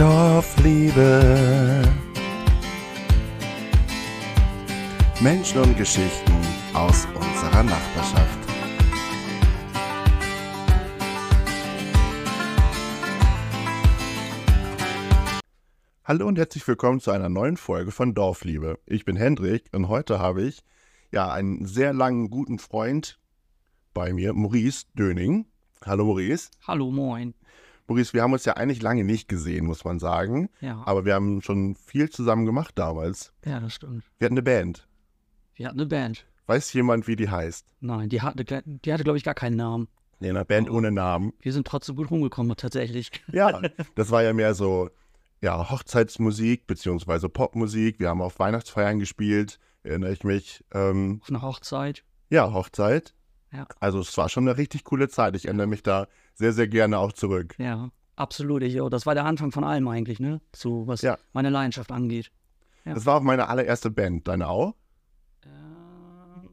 Dorfliebe. Menschen und Geschichten aus unserer Nachbarschaft. Hallo und herzlich willkommen zu einer neuen Folge von Dorfliebe. Ich bin Hendrik und heute habe ich ja einen sehr langen guten Freund bei mir, Maurice Döning. Hallo Maurice. Hallo, moin. Maurice, wir haben uns ja eigentlich lange nicht gesehen, muss man sagen. Ja, Aber wir haben schon viel zusammen gemacht damals. ja, das stimmt. Wir hatten eine Band. Wir hatten eine Band. Weiß jemand, wie die heißt? Nein, die hatte, die hatte glaube ich, gar keinen Namen. Nee, eine Band ohne Namen. Wir sind trotzdem gut rumgekommen, tatsächlich. Ja, das war ja mehr so, ja, Hochzeitsmusik beziehungsweise Popmusik. Wir haben auf Weihnachtsfeiern gespielt, erinnere ich mich. Ähm, Auf einer Hochzeit. ja, Hochzeit. Ja. Also es war schon eine richtig coole Zeit. Ich erinnere mich da sehr, sehr gerne auch zurück. Ja, absolut. Ich, das war der Anfang von allem eigentlich, ne? So, was Ja. meine Leidenschaft angeht. Ja. Das war auch meine allererste Band. Deine auch? Ähm,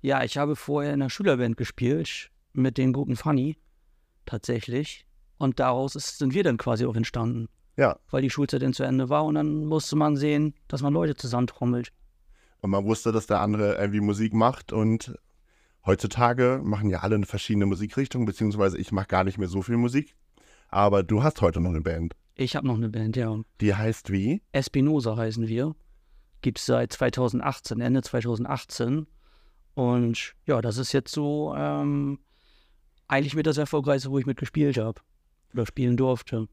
Ja, ich habe vorher in der Schülerband gespielt mit den guten Funny. Tatsächlich. Und daraus ist, sind wir dann quasi auch entstanden. Ja. Weil die Schulzeit dann zu Ende war und dann musste man sehen, dass man Leute zusammentrommelt. Und man wusste, dass der andere irgendwie Musik macht und heutzutage machen ja alle eine verschiedene Musikrichtung, beziehungsweise ich mache gar nicht mehr so viel Musik. Aber du hast heute noch eine Band. Ich habe noch eine Band, ja. Die heißt wie? Espinosa heißen wir. Gibt es seit 2018, Ende 2018. Und ja, das ist jetzt so ähm, eigentlich mit das Erfolgreichste, wo ich mitgespielt habe. Oder spielen durfte.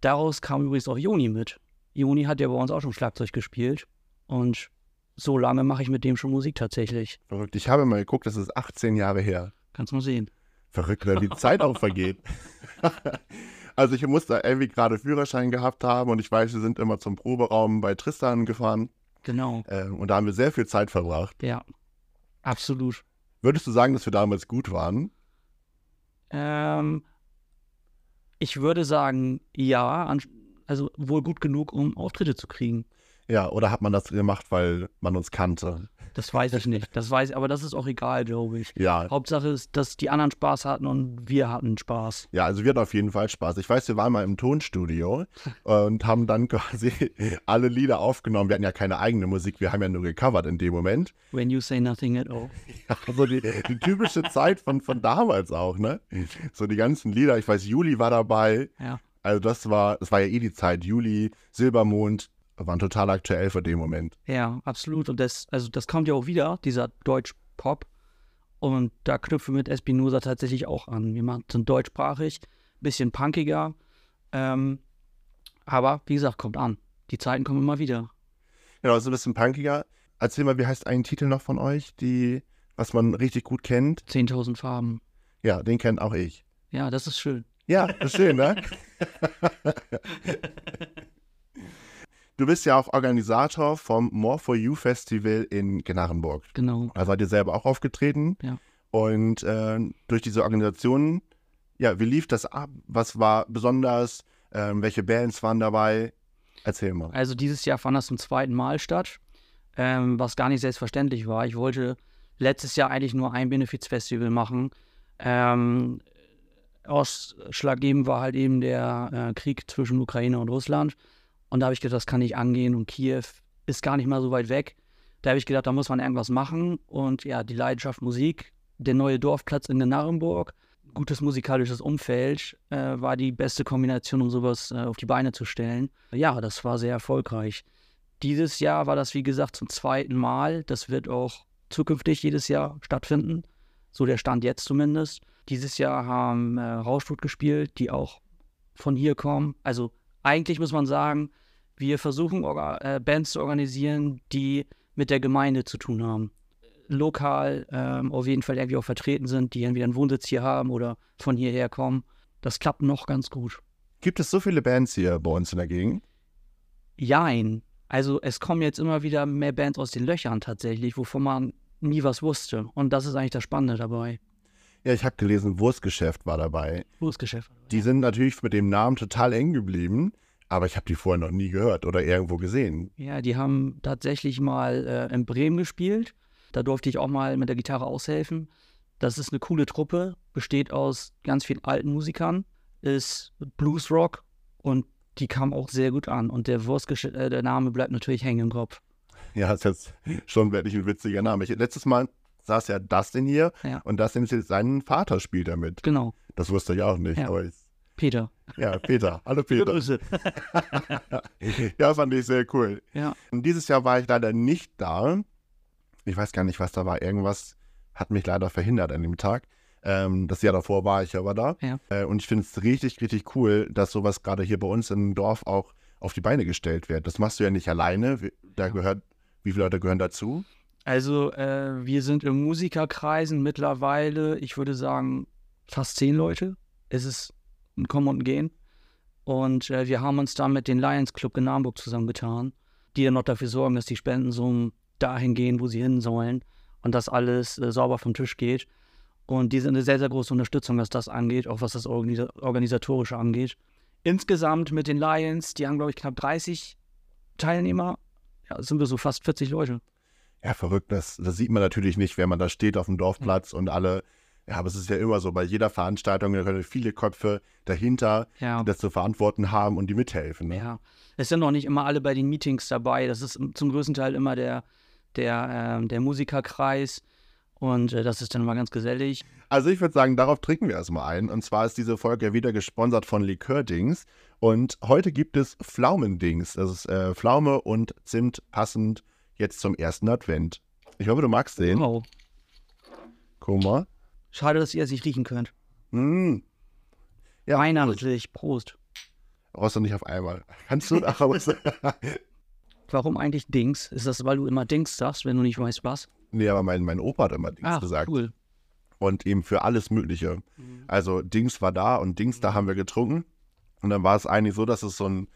Daraus kam übrigens auch Joni mit. Joni hat ja bei uns auch schon Schlagzeug gespielt. Und so lange mache ich mit dem schon Musik tatsächlich. Verrückt. Ich habe mal geguckt, das ist 18 Jahre her. Kannst mal sehen. Verrückt, wie die Zeit auch vergeht. also ich muss da irgendwie gerade Führerschein gehabt haben und ich weiß, wir sind immer zum Proberaum bei Tristan gefahren Genau. ähm, und da haben wir sehr viel Zeit verbracht. Ja. Absolut. Würdest du sagen, dass wir damals gut waren? Ähm, ich würde sagen, ja. Also wohl gut genug, um Auftritte zu kriegen. Ja, oder hat man das gemacht, weil man uns kannte? Das weiß ich nicht. Das weiß, aber das ist auch egal, glaube ich. Ja, Hauptsache ist, dass die anderen Spaß hatten und wir hatten Spaß. ja, also wir hatten auf jeden Fall Spaß. Ich weiß, wir waren mal im Tonstudio und haben dann quasi alle Lieder aufgenommen. Wir hatten ja keine eigene Musik, wir haben ja nur gecovert in dem Moment. When you say nothing at all. Also die, die typische Zeit von, von damals auch, ne? So die ganzen Lieder, ich weiß, Juli war dabei. Ja. Also das war, das war ja eh die Zeit. Juli, Silbermond waren total aktuell für den Moment. Ja, absolut. Und das, also das kommt ja auch wieder, dieser Deutsch-Pop. Und da knüpfen wir mit Espinosa tatsächlich auch an. Wir machen, sind deutschsprachig, bisschen punkiger. Ähm, aber wie gesagt, kommt an. Die Zeiten kommen immer wieder. Genau, so ein bisschen punkiger. Erzähl mal, wie heißt ein Titel noch von euch, die, was man richtig gut kennt? 10.000 Farben. Ja, den kennt auch ich. Ja, das ist schön. Ja, das ist schön, ne? Du bist ja auch Organisator vom More for You Festival in Gnarrenburg. Genau. Da seid ihr selber auch aufgetreten. Ja. Und äh, durch diese Organisation, ja, wie lief das ab? Was war besonders? Ähm, welche Bands waren dabei? Erzähl mal. Also dieses Jahr fand das zum zweiten Mal statt, ähm, was gar nicht selbstverständlich war. Ich wollte letztes Jahr eigentlich nur ein Benefizfestival machen. Ähm, ausschlaggebend war halt eben der äh, Krieg zwischen Ukraine und Russland. Und da habe ich gedacht, das kann ich angehen. Und Kiew ist gar nicht mal so weit weg. Da habe ich gedacht, da muss man irgendwas machen. Und ja, die Leidenschaft Musik, der neue Dorfplatz in Narrenburg, gutes musikalisches Umfeld äh, war die beste Kombination, um sowas äh, auf die Beine zu stellen. Ja, das war sehr erfolgreich. Dieses Jahr war das, wie gesagt, zum zweiten Mal. Das wird auch zukünftig jedes Jahr stattfinden. So der Stand jetzt zumindest. Dieses Jahr haben äh, Rauschstut gespielt, die auch von hier kommen. Also eigentlich muss man sagen, wir versuchen äh, Bands zu organisieren, die mit der Gemeinde zu tun haben. Lokal ähm, auf jeden Fall irgendwie auch vertreten sind, die entweder einen Wohnsitz hier haben oder von hierher kommen. Das klappt noch ganz gut. Gibt es so viele Bands hier bei uns in der Gegend? Jein. Also es kommen jetzt immer wieder mehr Bands aus den Löchern tatsächlich, wovon man nie was wusste. Und das ist eigentlich das Spannende dabei. Ja, ich habe gelesen, Wurstgeschäft war dabei. Berufsgeschäft. Die sind natürlich mit dem Namen total eng geblieben, aber ich habe die vorher noch nie gehört oder irgendwo gesehen. Ja, die haben tatsächlich mal äh, in Bremen gespielt. Da durfte ich auch mal mit der Gitarre aushelfen. Das ist eine coole Truppe, besteht aus ganz vielen alten Musikern, ist Bluesrock und die kam auch sehr gut an. Und der Wurstgesch äh, der Name bleibt natürlich hängen im Kopf. Ja, ist jetzt schon wirklich ein witziger Name. Ich, letztes Mal saß ja Dustin hier Ja. und Dustin ist jetzt sein Vater spielt damit. Genau. Das wusste ich auch nicht. Ja. Aber ich, Peter. ja, Peter. Hallo Peter. Grüße. ja, fand ich sehr cool. Ja. Und dieses Jahr war ich leider nicht da. Ich weiß gar nicht, was da war. Irgendwas hat mich leider verhindert an dem Tag. Ähm, das Jahr davor war ich aber da. Ja. Äh, und ich finde es richtig, richtig cool, dass sowas gerade hier bei uns im Dorf auch auf die Beine gestellt wird. Das machst du ja nicht alleine. Da gehört, wie viele Leute gehören dazu? Also, äh, wir sind in Musikerkreisen mittlerweile, ich würde sagen, fast zehn Leute. Es ist ein Kommen und Gehen. Und äh, wir haben uns da mit den Lions Club in Hamburg zusammengetan, die dann noch dafür sorgen, dass die Spendensummen dahin gehen, wo sie hin sollen und dass alles äh, sauber vom Tisch geht. Und die sind eine sehr, sehr große Unterstützung, was das angeht, auch was das Organisa Organisatorische angeht. Insgesamt mit den Lions, die haben, glaube ich, knapp 30 Teilnehmer, ja, sind wir so fast 40 Leute. Ja, verrückt. Das, das sieht man natürlich nicht, wenn man da steht auf dem Dorfplatz und alle. Ja, aber es ist ja immer so, bei jeder Veranstaltung, da können viele Köpfe dahinter, Ja. die das zu verantworten haben und die mithelfen. Ne? Ja, es sind noch nicht immer alle bei den Meetings dabei. Das ist zum größten Teil immer der, der, ähm, der Musikerkreis. Und äh, das ist dann mal ganz gesellig. Also ich würde sagen, darauf trinken wir erstmal ein. Und zwar ist diese Folge ja wieder gesponsert von Likördings. Und heute gibt es Pflaumendings. Das ist äh, Pflaume und Zimt passend jetzt zum ersten Advent. Ich hoffe, du magst den. Wow. Guck mal. Schade, dass ihr es nicht riechen könnt. Mm. Ja, Weihnachtlich. Prost. Brauchst du nicht auf einmal. Kannst du nach Hause? Warum eigentlich Dings? Ist das, weil du immer Dings sagst, wenn du nicht weißt, was? nee, aber mein, mein Opa hat immer Dings Ach, gesagt. cool. und eben für alles Mögliche. Also Dings war da und Dings, da haben wir getrunken. Und dann war es eigentlich so, dass es so ein,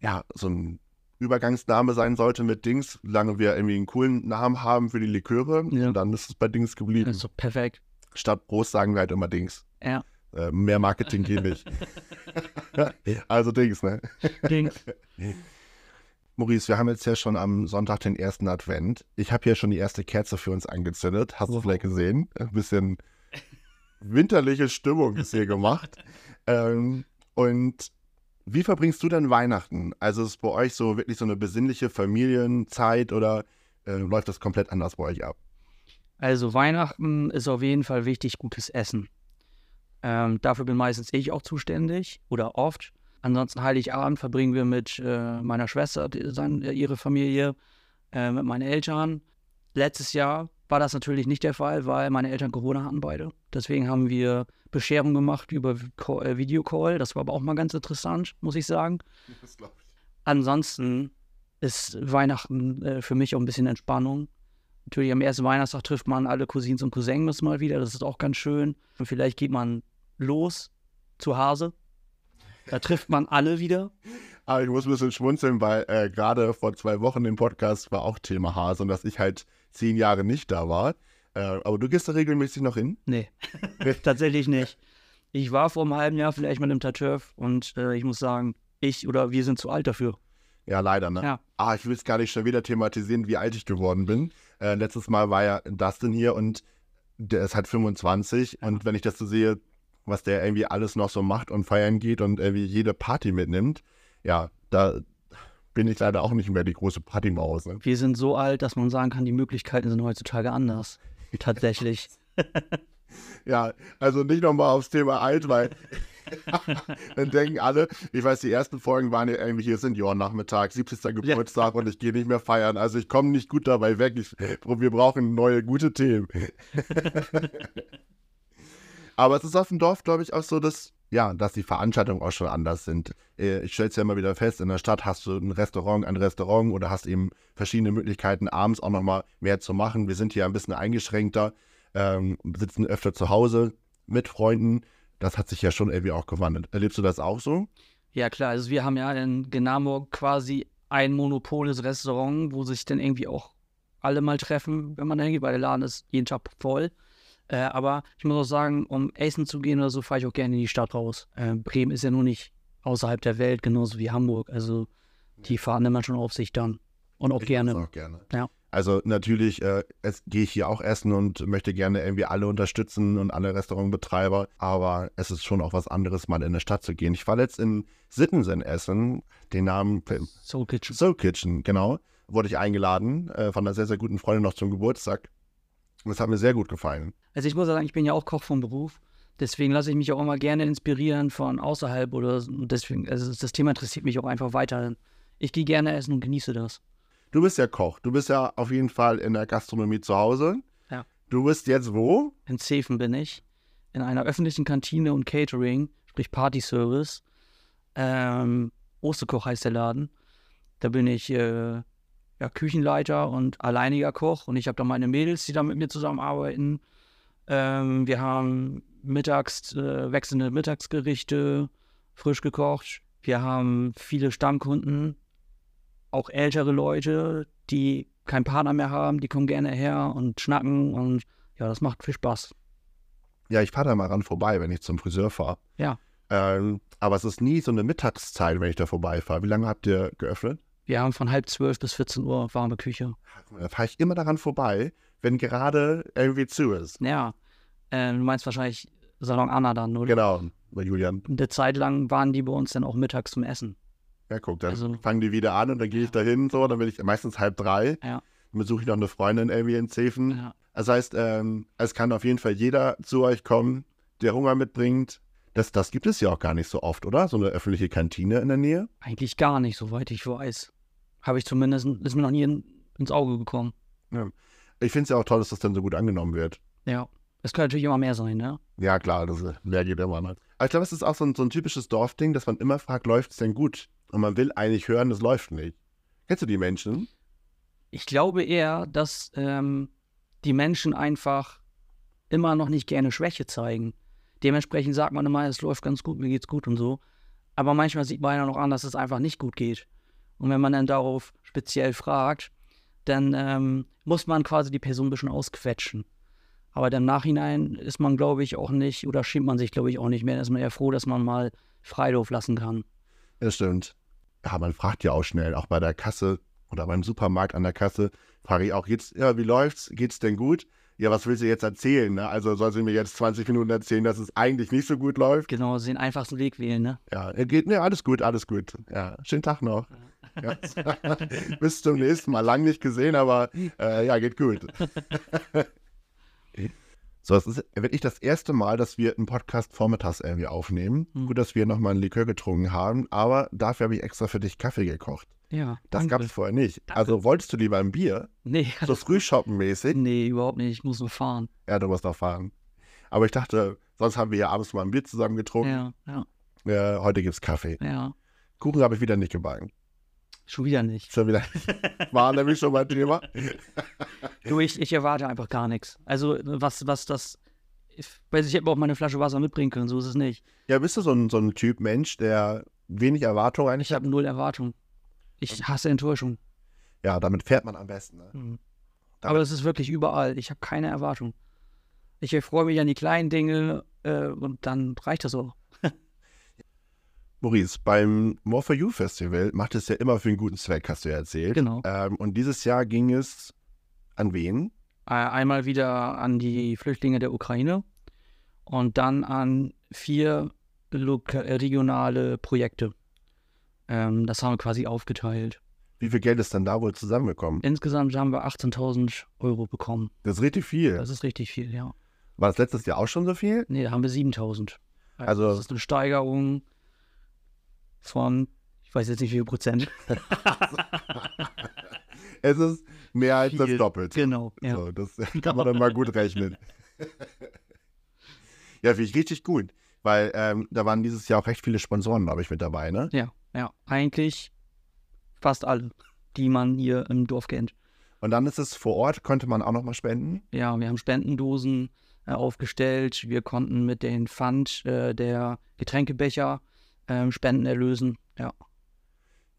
ja, so ein Übergangsname sein sollte mit Dings, solange wir irgendwie einen coolen Namen haben für die Liköre. Ja. Und dann ist es bei Dings geblieben. Also perfekt. Statt Prost sagen wir halt immer Dings. Ja, Äh, mehr Marketing geht nicht. also Dings, ne? Dings. Maurice, wir haben jetzt ja schon am Sonntag den ersten Advent. Ich habe hier schon die erste Kerze für uns angezündet. Hast du Wow. vielleicht gesehen? Ein bisschen winterliche Stimmung ist hier gemacht. Ähm, und wie verbringst du denn Weihnachten? Also ist bei euch so wirklich so eine besinnliche Familienzeit oder äh, läuft das komplett anders bei euch ab? Also Weihnachten ist auf jeden Fall wichtig, gutes Essen. Ähm, dafür bin meistens ich auch zuständig oder oft. Ansonsten Heiligabend verbringen wir mit äh, meiner Schwester, die, sein, äh, ihre Familie, äh, mit meinen Eltern. Letztes Jahr war das natürlich nicht der Fall, weil meine Eltern Corona hatten beide. Deswegen haben wir Bescherung gemacht über äh, Videocall. Das war aber auch mal ganz interessant, muss ich sagen. Das ich. Ansonsten ist Weihnachten äh, für mich auch ein bisschen Entspannung. Natürlich am ersten Weihnachtstag trifft man alle Cousins und Cousins mal wieder. Das ist auch ganz schön. Und vielleicht geht man los zu Hase. Da trifft man alle wieder. Aber ich muss ein bisschen schmunzeln, weil äh, gerade vor zwei Wochen im Podcast war auch Thema Hase und dass ich halt zehn Jahre nicht da war. Äh, aber du gehst da regelmäßig noch hin? Nee, tatsächlich nicht. Ich war vor einem halben Jahr vielleicht mal im Taturf und äh, ich muss sagen, ich oder wir sind zu alt dafür. Ja, leider, ne? Ja. Ah, ich will es gar nicht schon wieder thematisieren, wie alt ich geworden bin. Äh, letztes Mal war ja Dustin hier und der ist halt 25 und wenn ich das so sehe, was der irgendwie alles noch so macht und feiern geht und irgendwie jede Party mitnimmt, ja, da bin ich leider auch nicht mehr die große Partymaus. Ne? Wir sind so alt, dass man sagen kann, die Möglichkeiten sind heutzutage anders. Tatsächlich. Ja, also nicht nochmal aufs Thema alt, weil dann denken alle, ich weiß, die ersten Folgen waren ja irgendwie hier Seniorennachmittag, 70. Geburtstag und ich gehe nicht mehr feiern. Also ich komme nicht gut dabei weg. Ich, wir brauchen neue, gute Themen. Aber es ist auf dem Dorf, glaube ich, auch so, dass, ja, dass die Veranstaltungen auch schon anders sind. Äh, Ich stelle es ja immer wieder fest, in der Stadt hast du ein Restaurant, ein Restaurant oder hast eben verschiedene Möglichkeiten, abends auch nochmal mehr zu machen. Wir sind hier ein bisschen eingeschränkter, ähm, sitzen öfter zu Hause mit Freunden. Das hat sich ja schon irgendwie auch gewandelt. Erlebst du das auch so? Ja, klar. Also, wir haben ja in Genamburg quasi ein monopoles Restaurant, wo sich dann irgendwie auch alle mal treffen, wenn man hingeht, weil der Laden ist jeden Tag voll. Äh, aber ich muss auch sagen, um essen zu gehen oder so, fahre ich auch gerne in die Stadt raus. Äh, Bremen ist ja nur nicht außerhalb der Welt, genauso wie Hamburg. Also, die fahren immer schon auf sich dann. Und auch gerne. Auch gerne. Ja. Also natürlich äh, gehe ich hier auch essen und möchte gerne irgendwie alle unterstützen und alle Restaurantbetreiber. Aber es ist schon auch was anderes, mal in eine Stadt zu gehen. Ich war letzt in Sittensen essen, den Namen Soul Kitchen. Soul Kitchen, genau. Wurde ich eingeladen äh, von einer sehr, sehr guten Freundin noch zum Geburtstag. Und das hat mir sehr gut gefallen. Also ich muss sagen, ich bin ja auch Koch vom Beruf. Deswegen lasse ich mich auch immer gerne inspirieren von außerhalb oder deswegen, also das Thema interessiert mich auch einfach weiterhin. Ich gehe gerne essen und genieße das. Du bist ja Koch. Du bist ja auf jeden Fall in der Gastronomie zu Hause. Ja. Du bist jetzt wo? In Zefen bin ich. In einer öffentlichen Kantine und Catering, sprich Partyservice. Ähm, Osterkoch heißt der Laden. Da bin ich äh, ja, Küchenleiter und alleiniger Koch. Und ich habe da meine Mädels, die da mit mir zusammenarbeiten. Ähm, wir haben mittags äh, wechselnde Mittagsgerichte, frisch gekocht. Wir haben viele Stammkunden, auch ältere Leute, die keinen Partner mehr haben, die kommen gerne her und schnacken und ja, das macht viel Spaß. Ja, ich fahre da mal ran vorbei, wenn ich zum Friseur fahre. Ja. Ähm, aber es ist nie so eine Mittagszeit, wenn ich da vorbeifahre. Wie lange habt ihr geöffnet? Wir haben von halb zwölf bis 14 Uhr warme Küche. Da fahre ich immer daran vorbei, wenn gerade irgendwie zu ist. Ja, äh, du meinst wahrscheinlich Salon Anna dann, oder? Genau, bei Julian. Eine Zeit lang waren die bei uns dann auch mittags zum Essen. Ja, guck, dann Also- fangen die wieder an und dann gehe ich da hin, so, dann bin ich meistens halb drei. Ja. Dann besuche ich noch eine Freundin irgendwie in Zefen. Ja. Das heißt, ähm, es kann auf jeden Fall jeder zu euch kommen, der Hunger mitbringt. Das, das gibt es ja auch gar nicht so oft, oder? So eine öffentliche Kantine in der Nähe. Eigentlich gar nicht, soweit ich weiß. Habe ich zumindest, ist mir noch nie in, ins Auge gekommen. Ich finde es ja auch toll, dass das dann so gut angenommen wird. Ja. Es kann natürlich immer mehr sein, ne? Ja, klar, das ist, mehr geht immer. Ne? Aber ich glaube, es ist auch so ein, so ein typisches Dorfding, dass man immer fragt, läuft es denn gut? Und man will eigentlich hören, es läuft nicht. Kennst du die Menschen? Ich glaube eher, dass ähm, die Menschen einfach immer noch nicht gerne Schwäche zeigen. Dementsprechend sagt man immer, es läuft ganz gut, mir geht's gut und so. Aber manchmal sieht man ja noch an, dass es einfach nicht gut geht. Und wenn man dann darauf speziell fragt, dann ähm, muss man quasi die Person ein bisschen ausquetschen. Aber dann im Nachhinein ist man, glaube ich, auch nicht, oder schämt man sich, glaube ich, auch nicht mehr. Da ist man eher froh, dass man mal Freilauf lassen kann. Das stimmt. Ja, man fragt ja auch schnell, auch bei der Kasse oder beim Supermarkt an der Kasse, frage ich auch jetzt, ja, wie läuft's? Geht's denn gut? Ja, was willst du jetzt erzählen? Ne? Also soll sie mir jetzt 20 Minuten erzählen, dass es eigentlich nicht so gut läuft? Genau, den einfachsten Weg wählen, ne? Ja, geht, ne, alles gut, alles gut. Ja, schönen Tag noch. Ja. Bis zum nächsten Mal. Lang nicht gesehen, aber äh, ja, geht gut. so, es ist wirklich das erste Mal, dass wir einen Podcast vormittags irgendwie aufnehmen. Hm. Gut, dass wir nochmal einen Likör getrunken haben, aber dafür habe ich extra für dich Kaffee gekocht. Ja. Das danke. gab es vorher nicht. Also wolltest du lieber ein Bier? Nee, So frühshoppenmäßig? nee, überhaupt nicht. Ich muss nur fahren. Ja, du musst noch fahren. Aber ich dachte, sonst haben wir ja abends mal ein Bier zusammen getrunken. Ja, ja, Äh, heute gibt's Kaffee. ja. Kuchen habe ich wieder nicht gebacken. Schon wieder nicht. Schon wieder. War nämlich schon mein Thema. Du, ich, ich erwarte einfach gar nichts. Also, was, was das. Ich weiß, ich hätte mir auch mal eine Flasche Wasser mitbringen können, so ist es nicht. Ja, bist du so ein, so ein Typ Mensch, der wenig Erwartung eigentlich Ich habe null Erwartung. Ich hasse Enttäuschung. Ja, damit fährt man am besten. Ne? Mhm. Aber das ist wirklich überall. Ich habe keine Erwartung. Ich freue mich an die kleinen Dinge äh, und dann reicht das auch. Maurice, beim More for You Festival macht es ja immer für einen guten Zweck, hast du ja erzählt. Genau. Ähm, und dieses Jahr ging es an wen? Einmal wieder an die Flüchtlinge der Ukraine und dann an vier äh, regionale Projekte. Ähm, das haben wir quasi aufgeteilt. Wie viel Geld ist denn da wohl zusammengekommen? Insgesamt haben wir 18.000 Euro bekommen. Das ist richtig viel. Das ist richtig viel, ja. War das letztes Jahr auch schon so viel? Nee, da haben wir 7.000. Also- Das ist eine Steigerung von, ich weiß jetzt nicht wie viel Prozent. Es ist mehr als das Viel. Doppelte. Genau, ja. So, das kann man dann mal gut rechnen. ja, finde ich richtig gut. Weil ähm, da waren dieses Jahr auch recht viele Sponsoren, glaube ich, mit dabei, ne? Ja, ja. Eigentlich fast alle, die man hier im Dorf kennt. Und dann ist es vor Ort, konnte man auch nochmal spenden. Ja, wir haben Spendendosen äh, aufgestellt. Wir konnten mit den Pfand äh, der Getränkebecher ähm, Spenden erlösen. Ja.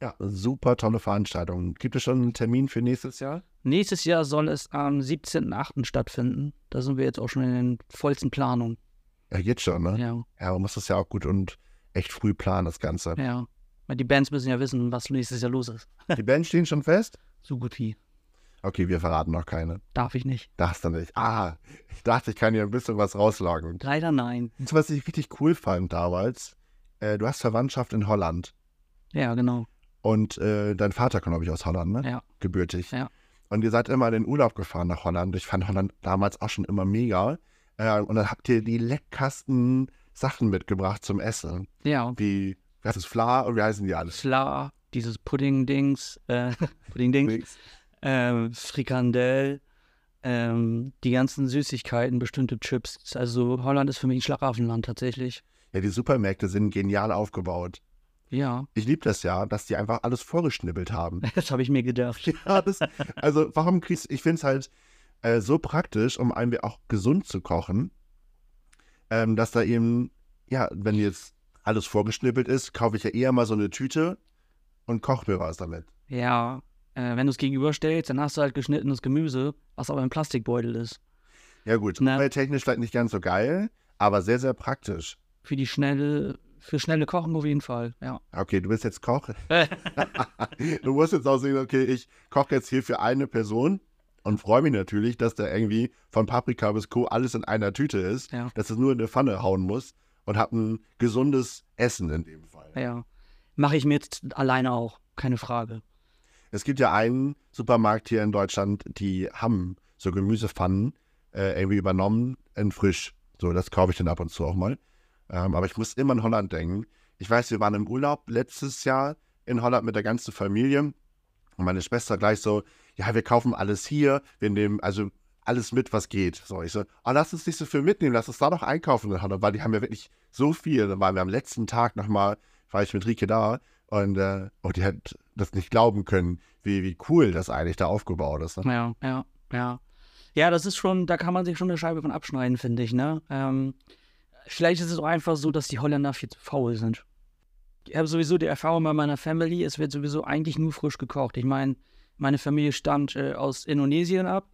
Ja, super tolle Veranstaltung. Gibt es schon einen Termin für nächstes Jahr? Nächstes Jahr soll es am 17.08. stattfinden. Da sind wir jetzt auch schon in den vollsten Planungen. Ja, jetzt schon, ne? Ja, Ja, man muss das ja auch gut und echt früh planen, das Ganze. ja. Weil die Bands müssen ja wissen, was nächstes Jahr los ist. Die Bands stehen schon fest? So gut wie. Okay, wir verraten noch keine. Darf ich nicht. Darfst du nicht. Ah, ich dachte, ich kann hier ein bisschen was rauslagen. Leider nein. Und was ich richtig cool fand damals, äh, du hast Verwandtschaft in Holland. Ja, genau. Und äh, dein Vater kommt, glaube ich, aus Holland, ne? Ja. Gebürtig. Ja. Und ihr seid immer in den Urlaub gefahren nach Holland. Ich fand Holland damals auch schon immer mega. Äh, und dann habt ihr die leckersten Sachen mitgebracht zum Essen. Ja. Wie, wie heißt es, Fla und wie heißen die alles? Fla, dieses Pudding-Dings, äh, Pudding-Dings, ähm, Frikandel, ähm, die ganzen Süßigkeiten, bestimmte Chips. Also Holland ist für mich ein Schlaraffenland tatsächlich. Ja, die Supermärkte sind genial aufgebaut. Ja, Ich liebe das ja, dass die einfach alles vorgeschnibbelt haben. das habe ich mir gedacht. Ja, das, also warum kriegst ich finde es halt äh, so praktisch, um einem auch gesund zu kochen, ähm, dass da eben, ja, wenn jetzt alles vorgeschnippelt ist, kaufe ich ja eher mal so eine Tüte und koche mir was damit. Ja, äh, wenn du es gegenüberstellst, dann hast du halt geschnittenes Gemüse, was aber im Plastikbeutel ist. Ja gut, Na. umwelttechnisch vielleicht nicht ganz so geil, aber sehr, sehr praktisch. Für die schnelle, für schnelle Kochen auf jeden Fall, ja. Okay, du bist jetzt Koch. du musst jetzt auch sehen, okay, ich koche jetzt hier für eine Person und freue mich natürlich, dass da irgendwie von Paprika bis Co. alles in einer Tüte ist, Ja. dass es nur in eine Pfanne hauen muss und habe ein gesundes Essen in dem Fall. Ja. Mache ich mir jetzt alleine auch, keine Frage. Es gibt ja einen Supermarkt hier in Deutschland, die haben so Gemüsepfannen äh, irgendwie übernommen in frisch. So, das kaufe ich dann ab und zu auch mal. Ähm, aber ich muss immer an Holland denken. Ich weiß, wir waren im Urlaub letztes Jahr in Holland mit der ganzen Familie. Und meine Schwester gleich so, ja, wir kaufen alles hier, wir nehmen also alles mit, was geht. So, ich so, oh, lass uns nicht so viel mitnehmen, lass uns da noch einkaufen in Holland, weil die haben ja wirklich so viel. Dann waren wir am letzten Tag nochmal, war ich mit Rike da und äh, oh, die hat das nicht glauben können, wie, wie cool das eigentlich da aufgebaut ist. Ne? Ja, ja, ja. Ja, das ist schon, da kann man sich schon eine Scheibe von abschneiden, finde ich, ne? Ähm, vielleicht ist es auch einfach so, dass die Holländer viel zu faul sind. Ich habe sowieso die Erfahrung bei meiner Family, es wird sowieso eigentlich nur frisch gekocht. Ich meine, meine Familie stammt äh, aus Indonesien ab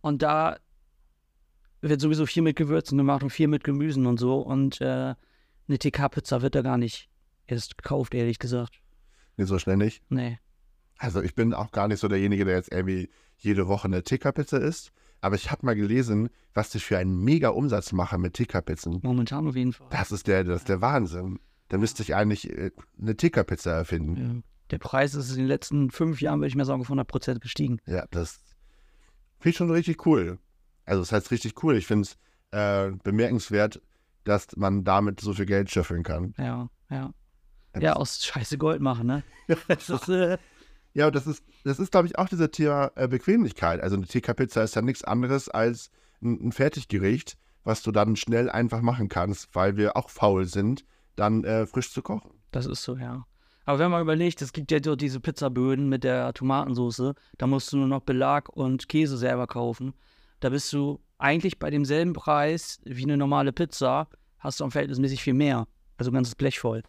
und da wird sowieso viel mit Gewürzen gemacht und viel mit Gemüsen und so. Und äh, eine TK-Pizza wird da gar nicht erst gekauft, ehrlich gesagt. Nicht so schnell nicht. Nee. Also ich bin auch gar nicht so derjenige, der jetzt irgendwie jede Woche eine Tickerpizza isst. Aber ich habe mal gelesen, was die für einen mega Umsatz machen mit Tickerpizzen. Momentan auf jeden Fall. Das ist der, das ist der Wahnsinn. Da müsste ich eigentlich äh, eine Tickerpizza erfinden. Ja. Der Preis ist in den letzten fünf Jahren, würde ich mal sagen, auf 100 Prozent gestiegen. Ja, das finde ich schon richtig cool. Also das heißt richtig cool. Ich finde es äh, bemerkenswert, dass man damit so viel Geld schöffeln kann. Ja, ja. Ja, aus Scheiße Gold machen, ne? Das ist, äh, Ja, das ist, das ist, glaube ich, auch dieser Thema äh, Bequemlichkeit. Also eine TK-Pizza ist ja nichts anderes als ein, ein Fertiggericht, was du dann schnell einfach machen kannst, weil wir auch faul sind, dann äh, frisch zu kochen. das ist so, ja. Aber wenn man überlegt, es gibt ja dort diese Pizzaböden mit der Tomatensauce, da musst du nur noch Belag und Käse selber kaufen. Da bist du eigentlich bei demselben Preis wie eine normale Pizza, hast du am verhältnismäßig viel mehr. Also ein ganzes Blech voll.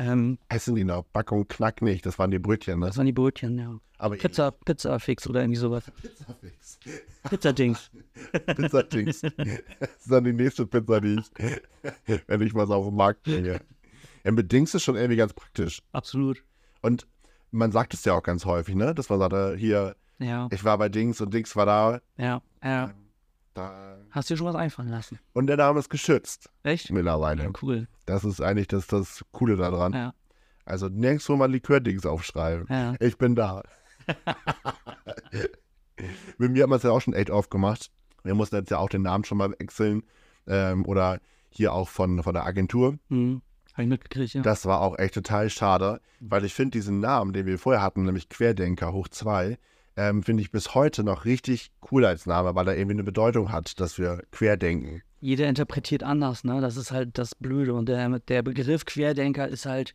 Ähm, Essen die noch? Backung knack nicht, das waren die Brötchen, ne? das waren die Brötchen, ja. Aber Pizza, Pizza-Fix oder irgendwie sowas. Pizzafix. Pizzadings. Pizzadings. Das ist dann die nächste Pizza, die ich, wenn ich was auf den Markt bringe. Ja, mit Dings ist schon irgendwie ganz praktisch. Absolut. Und man sagt es ja auch ganz häufig, ne? Dass man sagt, äh, hier, Ja, ich war bei Dings und Dings war da. ja, ja. Da. Hast dir schon was einfallen lassen? Und der Name ist geschützt Echt? mittlerweile. Ja, cool. Das ist eigentlich das, das Coole daran. Ja, Also nirgendwo mal Likör-Dings aufschreiben. ja. Ich bin da. Mit mir hat man es ja auch schon echt oft gemacht. Wir mussten jetzt ja auch den Namen schon mal wechseln. Ähm, oder hier auch von, von der Agentur. Hm. Habe ich mitgekriegt, ja. Das war auch echt total schade, weil ich finde diesen Namen, den wir vorher hatten, nämlich Querdenker hoch 2, ähm, finde ich bis heute noch richtig cool als Name, weil er irgendwie eine Bedeutung hat, dass wir querdenken. Jeder interpretiert anders, ne? Das ist halt das Blöde. Und der, der Begriff Querdenker ist halt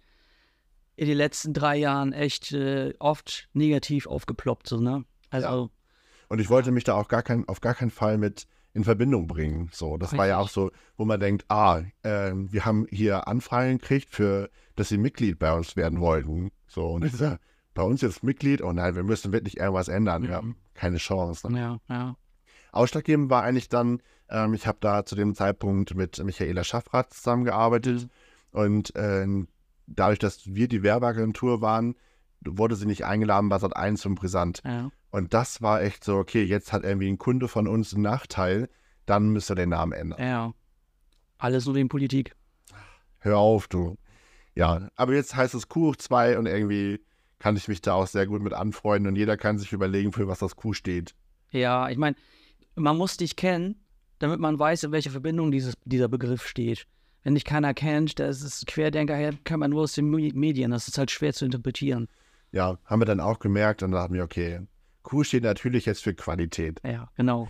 in den letzten drei Jahren echt äh, oft negativ aufgeploppt, so, ne? Also, Und ich wollte mich da auch gar kein, auf gar keinen Fall mit in Verbindung bringen. So, das war ja auch so, wo man denkt, ah, ähm, wir haben hier Anfragen gekriegt, für, dass sie Mitglied bei uns werden wollten. So, und ich sage, bei uns jetzt Mitglied, oh nein, wir müssen wirklich irgendwas ändern. Wir Mhm. haben keine Chance. Ne? ja, ja. Ausschlaggebend war eigentlich dann, ähm, ich habe da zu dem Zeitpunkt mit Michaela Schaffrath zusammengearbeitet und ähm, dadurch, dass wir die Werbeagentur waren, wurde sie nicht eingeladen bei Sat 1 zum Brisant. ja. Und das war echt so, okay, jetzt hat irgendwie ein Kunde von uns einen Nachteil, dann müsst ihr den Namen ändern. Ja. Alles nur wegen Politik. Hör auf, du. Ja, aber jetzt heißt es Kuh 2 und irgendwie kann ich mich da auch sehr gut mit anfreunden und jeder kann sich überlegen, für was das Kuh steht. Ja, ich meine, man muss dich kennen, damit man weiß, in welcher Verbindung dieses, dieser Begriff steht. Wenn dich keiner kennt, das ist Querdenker, her, kann man nur aus den Medien. Das ist halt schwer zu interpretieren. Ja, haben wir dann auch gemerkt und dachten wir, okay, Kuh steht natürlich jetzt für Qualität. Ja, genau.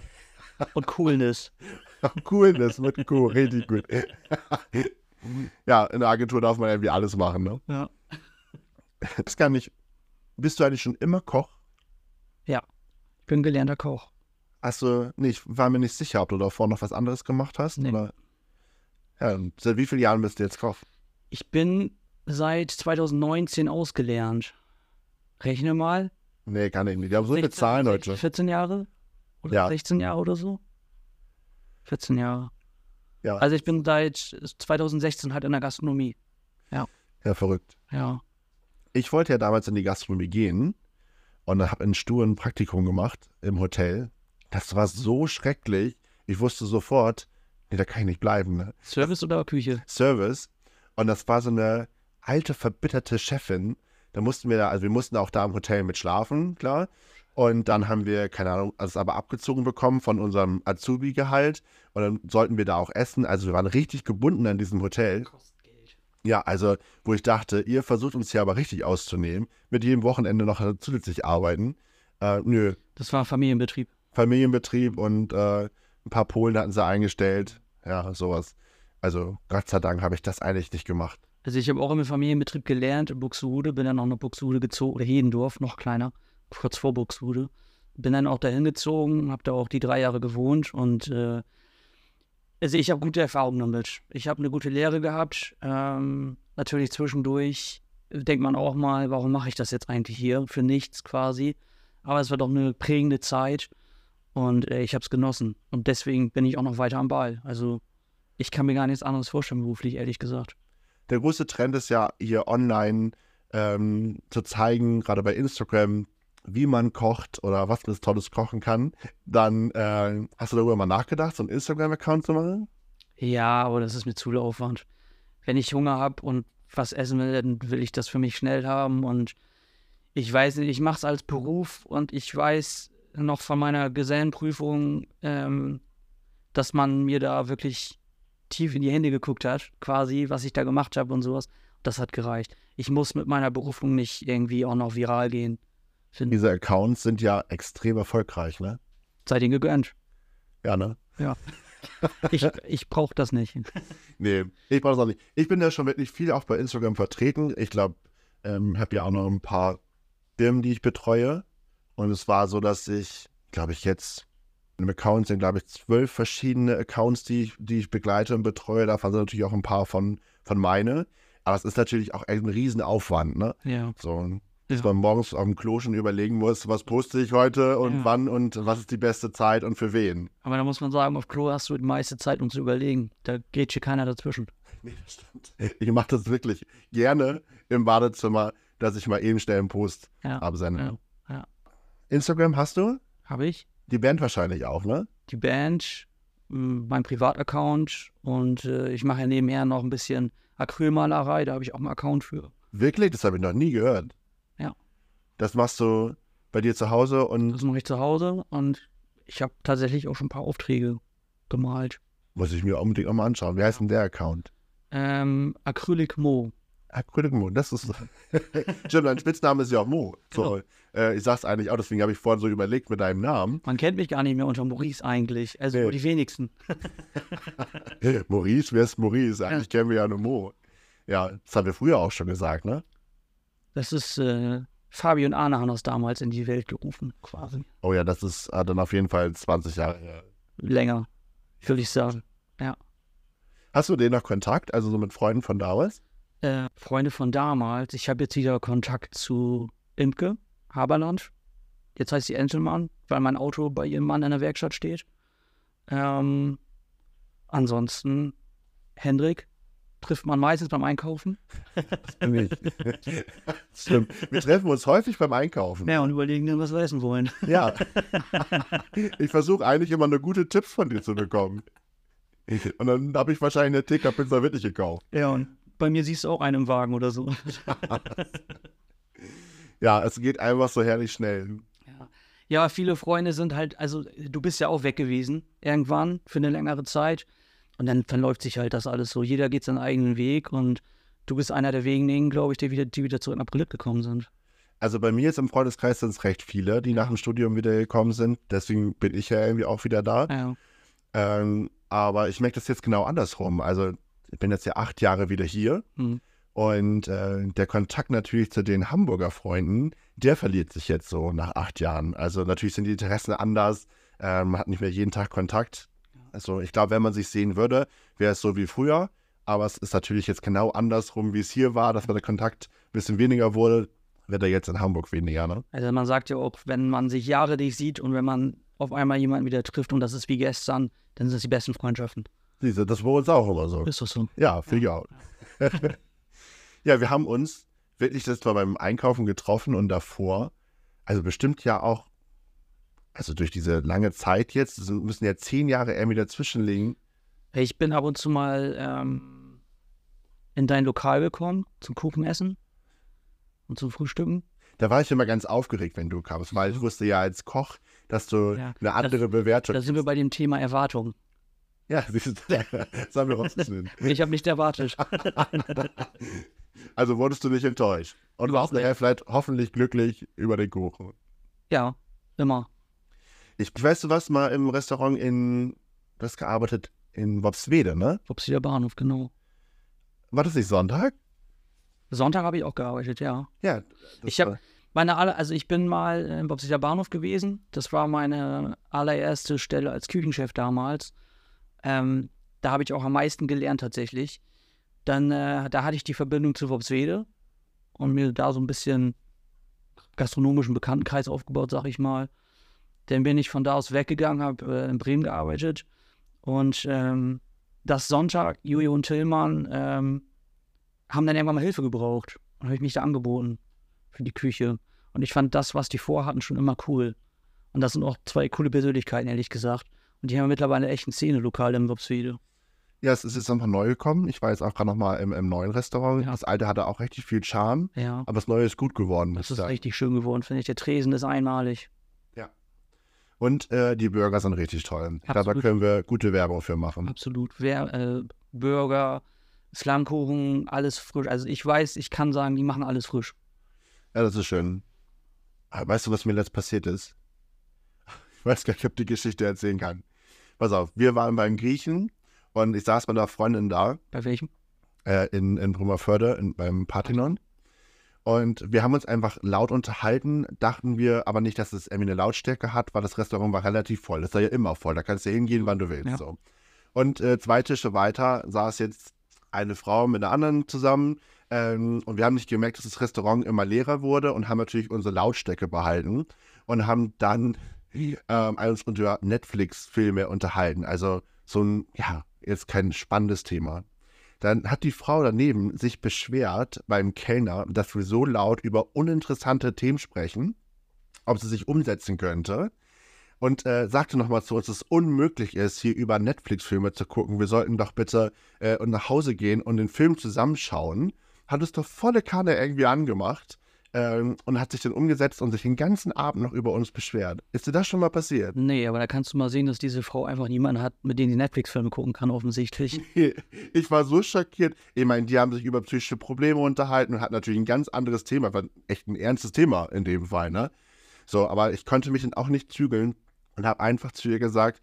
Und Coolness. Coolness mit Kuh, richtig gut. ja, in der Agentur darf man irgendwie alles machen, ne? Ja. Das kann nicht. Bist du eigentlich schon immer Koch? Ja, ich bin gelernter Koch. Also, nee, ich war mir nicht sicher, ob du davor noch was anderes gemacht hast. Nee. Oder? Ja, seit wie vielen Jahren bist du jetzt Koch? Ich bin seit 2019 ausgelernt. Rechne mal. Nee, kann ich nicht. Wir haben so viele 16, Zahlen heute. 14 Jahre? Oder Ja. 16 Jahre oder so? 14 Jahre. Ja. Also ich bin seit 2016 halt in der Gastronomie. Ja, verrückt. Ja. Ich wollte ja damals in die Gastronomie gehen und habe in Stur ein Praktikum gemacht im Hotel. Das war so schrecklich. Ich wusste sofort, nee, da kann ich nicht bleiben. Ne? Service oder Küche? Service. Und das war so eine alte, verbitterte Chefin. Da mussten wir da, also wir mussten auch da im Hotel mit schlafen, klar. Und dann haben wir, keine Ahnung, das aber abgezogen bekommen von unserem Azubi-Gehalt. Und dann sollten wir da auch essen. Also wir waren richtig gebunden an diesem Hotel. Geld. Ja, also, wo ich dachte, ihr versucht uns hier aber richtig auszunehmen, mit jedem Wochenende noch zusätzlich arbeiten. Äh, nö, Das war Familienbetrieb. Familienbetrieb und äh, ein paar Polen hatten sie eingestellt. Ja, sowas. Also, Gott sei Dank habe ich das eigentlich nicht gemacht. Also ich habe auch im Familienbetrieb gelernt in Buxtehude, bin dann auch nach Buxtehude gezogen, oder Hedendorf, noch kleiner, kurz vor Buxtehude. Bin dann auch dahin gezogen, habe da auch die drei Jahre gewohnt und äh, also ich habe gute Erfahrungen damit. Ich habe eine gute Lehre gehabt. Ähm, natürlich zwischendurch denkt man auch mal, warum mache ich das jetzt eigentlich hier? Für nichts quasi. Aber es war doch eine prägende Zeit und äh, ich habe es genossen. Und deswegen bin ich auch noch weiter am Ball. Also ich kann mir gar nichts anderes vorstellen beruflich, ehrlich gesagt. Der große Trend ist ja, hier online ähm, zu zeigen, gerade bei Instagram, wie man kocht oder was man Tolles kochen kann. Dann äh, hast du darüber mal nachgedacht, so einen Instagram-Account zu machen? Ja, aber das ist mir zu viel Aufwand. Wenn ich Hunger habe und was essen will, dann will ich das für mich schnell haben. Und ich weiß nicht, ich mache es als Beruf und ich weiß noch von meiner Gesellenprüfung, ähm, dass man mir da wirklich tief in die Hände geguckt hat, quasi, was ich da gemacht habe und sowas. Das hat gereicht. Ich muss mit meiner Berufung nicht irgendwie auch noch viral gehen. Finde Diese Accounts sind ja extrem erfolgreich, ne? Seid ihr gegönnt. Ja, ne? Ich, ich brauche das nicht. Nee, ich brauche das auch nicht. Ich bin ja schon wirklich viel auch bei Instagram vertreten. Ich glaube, ähm, habe ja auch noch ein paar Firmen, die ich betreue. Und es war so, dass ich, glaube ich, jetzt im Account sind, glaube ich, zwölf verschiedene Accounts, die ich, die ich begleite und betreue. Davon sind natürlich auch ein paar von, von meine. Aber es ist natürlich auch ein Riesenaufwand, ne? Ja. So, dass Ja. man morgens auf dem Klo schon überlegen muss, was poste ich heute und Ja. wann und was ist die beste Zeit und für wen. Aber da muss man sagen, auf Klo hast du die meiste Zeit, um zu überlegen. Da geht hier keiner dazwischen. Nee, das stimmt. Ich mache das wirklich gerne im Badezimmer, dass ich mal eben schnell einen Post Ja. absende. Ja. Instagram hast du? Habe ich. Die Band wahrscheinlich auch, ne? Die Band, mein Privataccount und äh, ich mache ja nebenher noch ein bisschen Acrylmalerei, da habe ich auch einen Account für. Wirklich? Das habe ich noch nie gehört. Ja. Das machst du bei dir zu Hause und Das mache ich zu Hause und ich habe tatsächlich auch schon ein paar Aufträge gemalt. muss ich mir unbedingt nochmal anschauen. Wie heißt denn der Account? Ähm, Acrylic Mo. Acrylic Mo, das ist. Stimmt, dein Spitzname ist ja auch Mo. So, äh, ich sag's eigentlich auch, deswegen habe ich vorhin so überlegt mit deinem Namen. Man kennt mich gar nicht mehr unter Maurice eigentlich. Also Nee. die wenigsten. Maurice, wer ist Maurice? Eigentlich kennen wir ja nur Mo. Ja, das haben wir früher auch schon gesagt, ne? Das ist äh, Fabi und Arne haben das damals in die Welt gerufen, quasi. Oh ja, das ist äh, dann auf jeden Fall 20 Jahre her. Länger, würde ich sagen. Hast du den noch Kontakt, also so mit Freunden von damals? Äh, Freunde von damals. Ich habe jetzt wieder Kontakt zu Imke Haberland. Jetzt heißt sie Entelmann, weil mein Auto bei ihrem Mann in der Werkstatt steht. Ähm, ansonsten Hendrik trifft man meistens beim Einkaufen. Stimmt. Wir treffen uns häufig beim Einkaufen. Ja, und überlegen dann, was wir essen wollen. Ja. Ich versuche eigentlich immer nur gute Tipps von dir zu bekommen. Und dann habe ich wahrscheinlich eine Ticker Pizza wirklich gekauft. Ja, und bei mir siehst du auch einen im Wagen oder so. Ja, es geht einfach so herrlich schnell. Ja. ja, viele Freunde sind halt, also du bist ja auch weg gewesen, irgendwann für eine längere Zeit. Und dann verläuft sich halt das alles so. Jeder geht seinen eigenen Weg und du bist einer der wenigen, glaube ich, die wieder, die wieder zurück nach April gekommen sind. Also bei mir jetzt im Freundeskreis sind es recht viele, die nach dem Studium wieder gekommen sind. Deswegen bin ich ja irgendwie auch wieder da. Ja. Ähm, aber ich merke das jetzt genau andersrum. Also ich bin jetzt ja acht Jahre wieder hier. Hm. Und äh, der Kontakt natürlich zu den Hamburger Freunden, der verliert sich jetzt so nach acht Jahren. Also natürlich sind die Interessen anders. Ähm, man hat nicht mehr jeden Tag Kontakt. Also ich glaube, wenn man sich sehen würde, wäre es so wie früher. Aber es ist natürlich jetzt genau andersrum, wie es hier war, dass der Kontakt ein bisschen weniger wurde, wird er jetzt in Hamburg weniger. Ne? Also man sagt ja auch, wenn man sich Jahre nicht sieht und wenn man auf einmal jemanden wieder trifft und das ist wie gestern, dann sind es die besten Freundschaften. Siehste, das war uns auch immer so. Ist das so? Ja, finde ich auch. ja, wir haben uns wirklich das war beim Einkaufen getroffen und davor, also bestimmt ja auch, also durch diese lange Zeit jetzt, es müssen ja zehn Jahre irgendwie dazwischen liegen. Ich bin ab und zu mal ähm, in dein Lokal gekommen zum Kuchen essen und zum Frühstücken. Da war ich immer ganz aufgeregt, wenn du kamst, weil ich wusste ja als Koch, dass du Ja, eine andere Bewertung Da sind wir bei dem Thema Erwartung. Ja, siehst du, das haben wir rausgeschnitten. Ich habe nicht erwartet. Also wurdest du nicht enttäuscht. Und warst nachher vielleicht hoffentlich glücklich über den Kuchen. ja, immer. Ich, weißt du was, mal im Restaurant in, du hast gearbeitet in Wobswede, ne? Wupsieder Bahnhof, genau. War das nicht Sonntag? Sonntag habe ich auch gearbeitet, ja. Ja. Ich hab- war- Meine aller, also ich bin mal im Bobsieder Bahnhof gewesen. Das war meine allererste Stelle als Küchenchef damals. Ähm, da habe ich auch am meisten gelernt tatsächlich. Dann, äh, da hatte ich die Verbindung zu Wobswede und mir da so ein bisschen gastronomischen Bekanntenkreis aufgebaut, sag ich mal. Dann bin ich von da aus weggegangen, habe äh, in Bremen gearbeitet und ähm, das Sonntag, Jojo und Tillmann ähm, haben dann irgendwann mal Hilfe gebraucht und habe ich mich da angeboten für die Küche. Und ich fand das, was die vorhatten, schon immer cool. Und das sind auch zwei coole Persönlichkeiten, ehrlich gesagt. Und die haben mittlerweile echt eine Szene lokal im Wobswede. ja, es ist jetzt nochmal neu gekommen. Ich war jetzt auch gerade nochmal im, im neuen Restaurant. Ja. Das alte hatte auch richtig viel Charme, Ja, aber das neue ist gut geworden, das ist sagen. richtig schön geworden, finde ich. Der Tresen ist einmalig. Und äh, die Burger sind richtig toll. Glaube, da Absolut. können wir gute Werbung für machen. Absolut. Wer, äh, Burger, Flammkuchen, alles frisch. Also ich weiß, ich kann sagen, die machen alles frisch. Ja, das ist schön. Aber Weißt du, was mir letzt passiert ist? Ich weiß gar nicht, ob ich die Geschichte erzählen kann. Pass auf, wir waren beim Griechen und ich saß mit einer Freundin da Bei welchem? äh, in, in Brummerförde in, beim Parthenon. Und wir haben uns einfach laut unterhalten, dachten wir aber nicht, dass es irgendwie eine Lautstärke hat, weil das Restaurant war relativ voll. Das war ja immer voll, da kannst du hingehen, wann du willst. Ja. So. Und äh, zwei Tische weiter saß jetzt eine Frau mit einer anderen zusammen. Ähm, und wir haben nicht gemerkt, dass das Restaurant immer leerer wurde und haben natürlich unsere Lautstärke behalten und haben dann ähm, uns unter Netflix-Filme unterhalten. Also so ein, ja, jetzt kein spannendes Thema. Dann hat die Frau daneben sich beschwert beim Kellner, dass wir so laut über uninteressante Themen sprechen, ob sie sich umsetzen könnte. Und äh, sagte nochmal zu uns, dass es unmöglich ist, hier über Netflix-Filme zu gucken. Wir sollten doch bitte äh, nach Hause gehen und den Film zusammenschauen. Hat es doch volle Kanne irgendwie angemacht ähm, und hat sich dann umgesetzt und sich den ganzen Abend noch über uns beschwert. Ist dir das schon mal passiert? Nee, aber da kannst du mal sehen, dass diese Frau einfach niemanden hat, mit dem sie Netflix-Filme gucken kann, offensichtlich. Ich war so schockiert. Ich meine, die haben sich über psychische Probleme unterhalten und hatten natürlich ein ganz anderes Thema, war echt ein ernstes Thema in dem Fall, ne? So, aber ich konnte mich dann auch nicht zügeln und habe einfach zu ihr gesagt,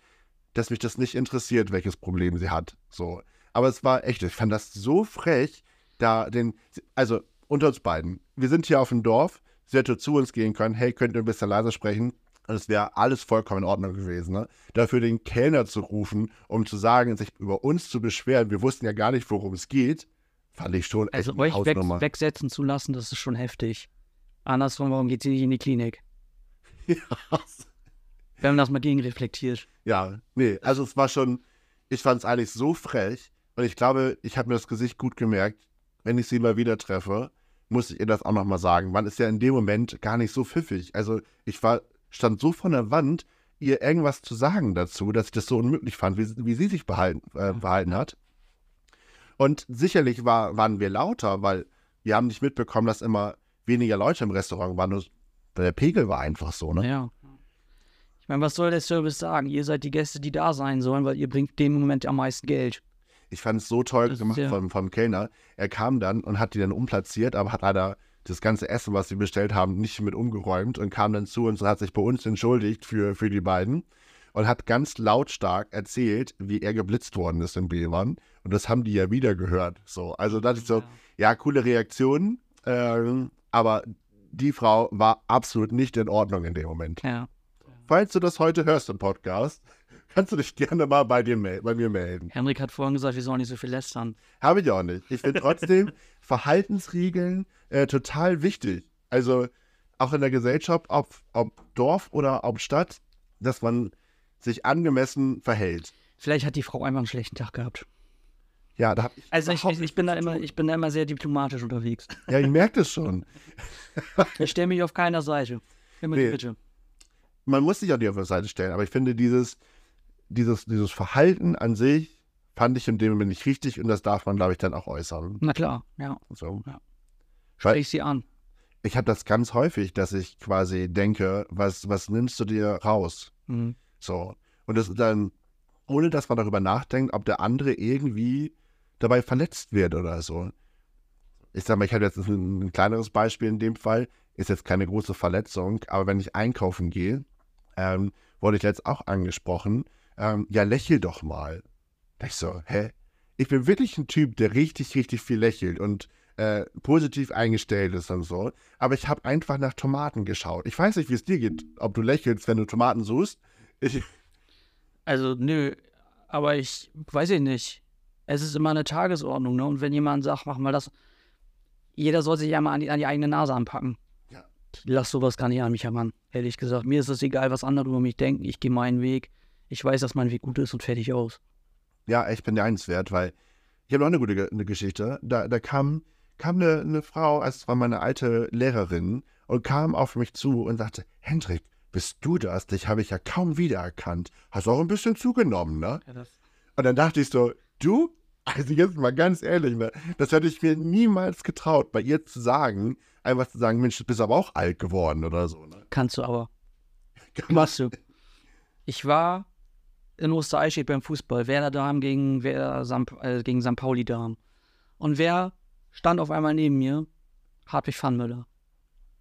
dass mich das nicht interessiert, welches Problem sie hat. So. Aber es war echt, ich fand das so frech, da den, also unter uns beiden. Wir sind hier auf dem Dorf, sie hätte zu uns gehen können, hey, könnt ihr ein bisschen leiser sprechen? Und es wäre alles vollkommen in Ordnung gewesen. Ne? Dafür den Kellner zu rufen, um zu sagen, sich über uns zu beschweren, wir wussten ja gar nicht, worum es geht, fand ich schon echt Also euch weg, wegsetzen zu lassen, das ist schon heftig. Andersrum, warum geht sie nicht in die Klinik? Wenn man das mal gegenreflektiert. Ja, nee, also es war schon, ich fand es eigentlich so frech, Und ich glaube, ich habe mir das Gesicht gut gemerkt. Wenn ich sie mal wieder treffe, muss ich ihr das auch nochmal sagen. Man ist ja in dem Moment gar nicht so pfiffig. Also ich war, stand so von der Wand, ihr irgendwas zu sagen dazu, dass ich das so unmöglich fand, wie, wie sie sich behalten, äh, behalten hat. Und sicherlich war, waren wir lauter, weil wir haben nicht mitbekommen, dass immer weniger Leute im Restaurant waren. Nur der Pegel war einfach so, ne? Ja. Ich meine, was soll der Service sagen? Ihr seid die Gäste, die da sein sollen, weil ihr bringt dem Moment am meisten Geld. Ich fand es so toll Das ist gemacht ja- vom, vom Kellner. Er kam dann und hat die dann umplatziert, aber hat leider das ganze Essen, was sie bestellt haben, nicht mit umgeräumt und kam dann zu uns und hat sich bei uns entschuldigt für, für die beiden und hat ganz lautstark erzählt, wie er geblitzt worden ist in Bevern. Und das haben die ja wieder gehört. So, also da dachte ich so, ja, coole Reaktion, ähm, aber die Frau war absolut nicht in Ordnung in dem Moment. Ja. Falls du das heute hörst im Podcast, kannst du dich gerne mal bei, dir bei mir melden. Henrik hat vorhin gesagt, wir sollen nicht so viel lästern. Habe ich auch nicht. Ich finde trotzdem Verhaltensregeln äh, total wichtig. Also auch in der Gesellschaft, ob, ob Dorf oder ob Stadt, dass man sich angemessen verhält. Vielleicht hat die Frau einfach einen schlechten Tag gehabt. Ja, da hab ich Also ich, ich, bin da immer, ich bin da immer sehr diplomatisch unterwegs. Ja, ich merke das schon. Ich stelle mich auf keiner Seite. Immer Nee. die Bitte. Man muss sich auch nicht auf der Seite stellen, aber ich finde dieses, dieses, dieses Verhalten an sich fand ich in dem Moment nicht richtig und das darf man, glaube ich, dann auch äußern. Na klar, ja. So. Ja. Stell ich sie an. ich habe das ganz häufig, dass ich quasi denke, was, was nimmst du dir raus? Mhm. So. Und das dann, ohne dass man darüber nachdenkt, ob der andere irgendwie dabei verletzt wird oder so. Ich sag mal, ich habe jetzt ein, ein kleineres Beispiel in dem Fall, ist jetzt keine große Verletzung, aber wenn ich einkaufen gehe, ähm, wurde ich jetzt auch angesprochen, ähm, ja, lächel doch mal. Da ich so, hä? Ich bin wirklich ein Typ, der richtig, richtig viel lächelt und äh, positiv eingestellt ist und so. Aber ich habe einfach nach Tomaten geschaut. Ich weiß nicht, wie es dir geht, ob du lächelst, wenn du Tomaten suchst. Ich, Also, nö, aber ich weiß ich nicht. Es ist immer eine Tagesordnung, ne? Und wenn jemand sagt, mach mal das, jeder soll sich ja mal an die, an die eigene Nase anpacken. Ja. Ich lass sowas gar nicht an mich heran, ehrlich gesagt. Mir ist es egal, was andere über mich denken. Ich gehe meinen Weg. Ich weiß, dass mein Weg gut ist und fertig aus. ja, ich bin dir eins wert, weil ich habe noch eine gute eine Geschichte. Da, da kam, kam eine, eine Frau, es war meine alte Lehrerin, und kam auf mich zu und sagte, Hendrik, bist du das? Dich habe ich ja kaum wiedererkannt. Hast auch ein bisschen zugenommen, ne? Und dann dachte ich so, du? Also jetzt mal ganz ehrlich, ne? Das hätte ich mir niemals getraut, bei ihr zu sagen, einfach zu sagen, Mensch, du bist aber auch alt geworden oder so, ne? Kannst du aber. Machst du. Ich war in Ostereichstätt beim Fußball. Werder Damen gegen, Werder St. Äh, gegen St. Pauli Damen. Und wer stand auf einmal neben mir? Hartwig Pfannmüller.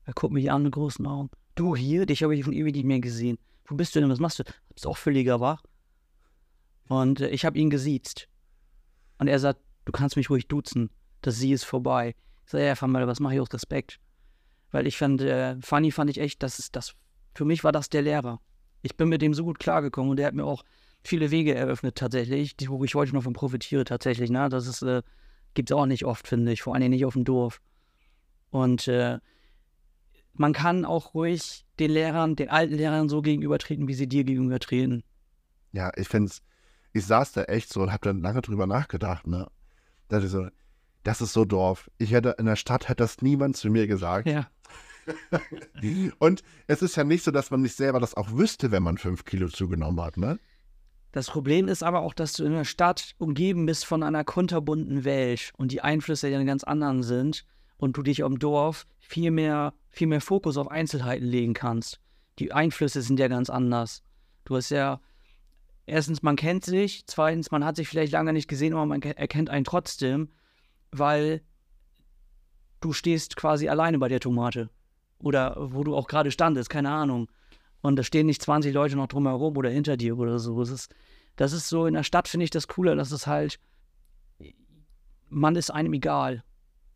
Er guckt mich an mit großen Augen. Du hier? Dich habe ich schon ewig nicht mehr gesehen. Wo bist du denn? Was machst du? Bist auch völliger wach? Und äh, ich habe ihn gesiezt. Und er sagt, du kannst mich ruhig duzen. Das Sie ist vorbei. Ich sage, ja, Pfannmüller, was mache ich aus Respekt? Weil ich fand, äh, Fanny fand ich echt, das ist das, für mich war das der Lehrer. Ich bin mit dem so gut klargekommen und der hat mir auch viele Wege eröffnet tatsächlich, wo ich heute noch von profitiere tatsächlich. Ne? Das ist, äh, gibt es auch nicht oft, finde ich, vor allem nicht auf dem Dorf. Und äh, man kann auch ruhig den Lehrern, den alten Lehrern so gegenübertreten, wie sie dir gegenübertreten. Ja, ich finde es, ich saß da echt so und habe dann lange drüber nachgedacht, ne? Da dachte ich so, das ist so Dorf. Ich hätte, in der Stadt hätte das niemand zu mir gesagt. Ja. Und es ist ja nicht so, dass man nicht selber das auch wüsste, wenn man fünf Kilo zugenommen hat, ne? Das Problem ist aber auch, dass du in der Stadt umgeben bist von einer kunterbunten Welt und die Einflüsse ja ganz anderen sind und du dich am Dorf viel mehr, viel mehr Fokus auf Einzelheiten legen kannst. Die Einflüsse sind ja ganz anders. Du hast ja, erstens, man kennt sich, zweitens, man hat sich vielleicht lange nicht gesehen, aber man ke- erkennt einen trotzdem, weil du stehst quasi alleine bei der Tomate. Oder wo du auch gerade standest, keine Ahnung. Und da stehen nicht 20 Leute noch drumherum oder hinter dir oder so. Das ist, das ist so, in der Stadt finde ich das cooler, dass es halt, man ist einem egal,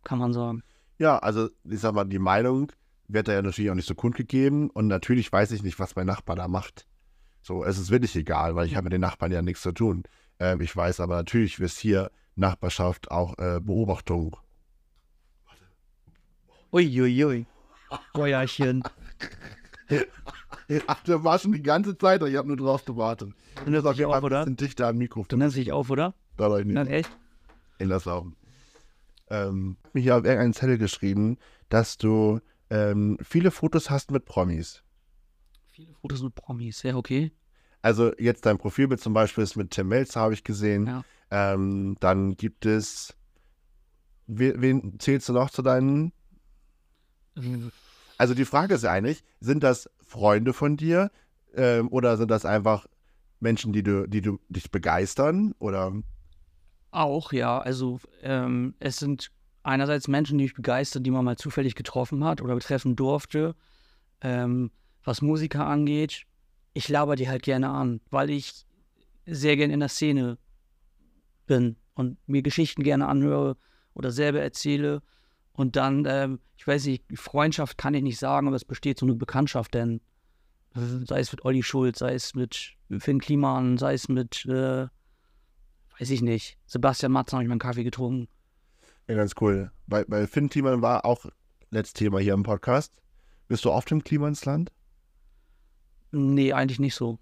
kann man sagen. Ja, also ich sag mal, die Meinung wird da ja natürlich auch nicht so kundgegeben und natürlich weiß ich nicht, was mein Nachbar da macht. So, es ist wirklich egal, weil ich habe mit den Nachbarn ja nichts zu tun. Ähm, ich weiß aber natürlich, wie es hier Nachbarschaft auch äh, Beobachtung. Uiuiui. Bäuerchen. Ach, der war schon die ganze Zeit, ich habe nur drauf gewartet. Und das auf jeden Fall ein oder? bisschen dichter am Du Mikrofon. nennst dich auf, oder? Dadurch nicht. Nein, echt? Ich lass laufen. Ähm, ich habe mir hier auf irgendeinen Zettel geschrieben, dass du ähm, viele Fotos hast mit Promis. Viele Fotos mit Promis, ja, okay. Also jetzt dein Profilbild zum Beispiel ist mit Tim Melzer, habe ich gesehen. Ja. Ähm, dann gibt es, wen, wen zählst du noch zu deinen? Also die Frage ist eigentlich, sind das Freunde von dir ähm, oder sind das einfach Menschen, die du, die du dich begeistern oder? Auch, ja. Also ähm, es sind einerseits Menschen, die mich begeistern, die man mal zufällig getroffen hat oder treffen durfte. Ähm, was Musiker angeht, ich laber die halt gerne an, weil ich sehr gerne in der Szene bin und mir Geschichten gerne anhöre oder selber erzähle. Und dann, ähm, ich weiß nicht, Freundschaft kann ich nicht sagen, aber es besteht so eine Bekanntschaft, denn äh, sei es mit Olli Schulz, sei es mit Finn Kliman, sei es mit, äh, weiß ich nicht, Sebastian Matzen habe ich meinen Kaffee getrunken. Ja, ganz cool. Weil, weil Finn Kliman war auch letztes Thema hier im Podcast. Bist du oft im Klimansland? Nee, eigentlich nicht so.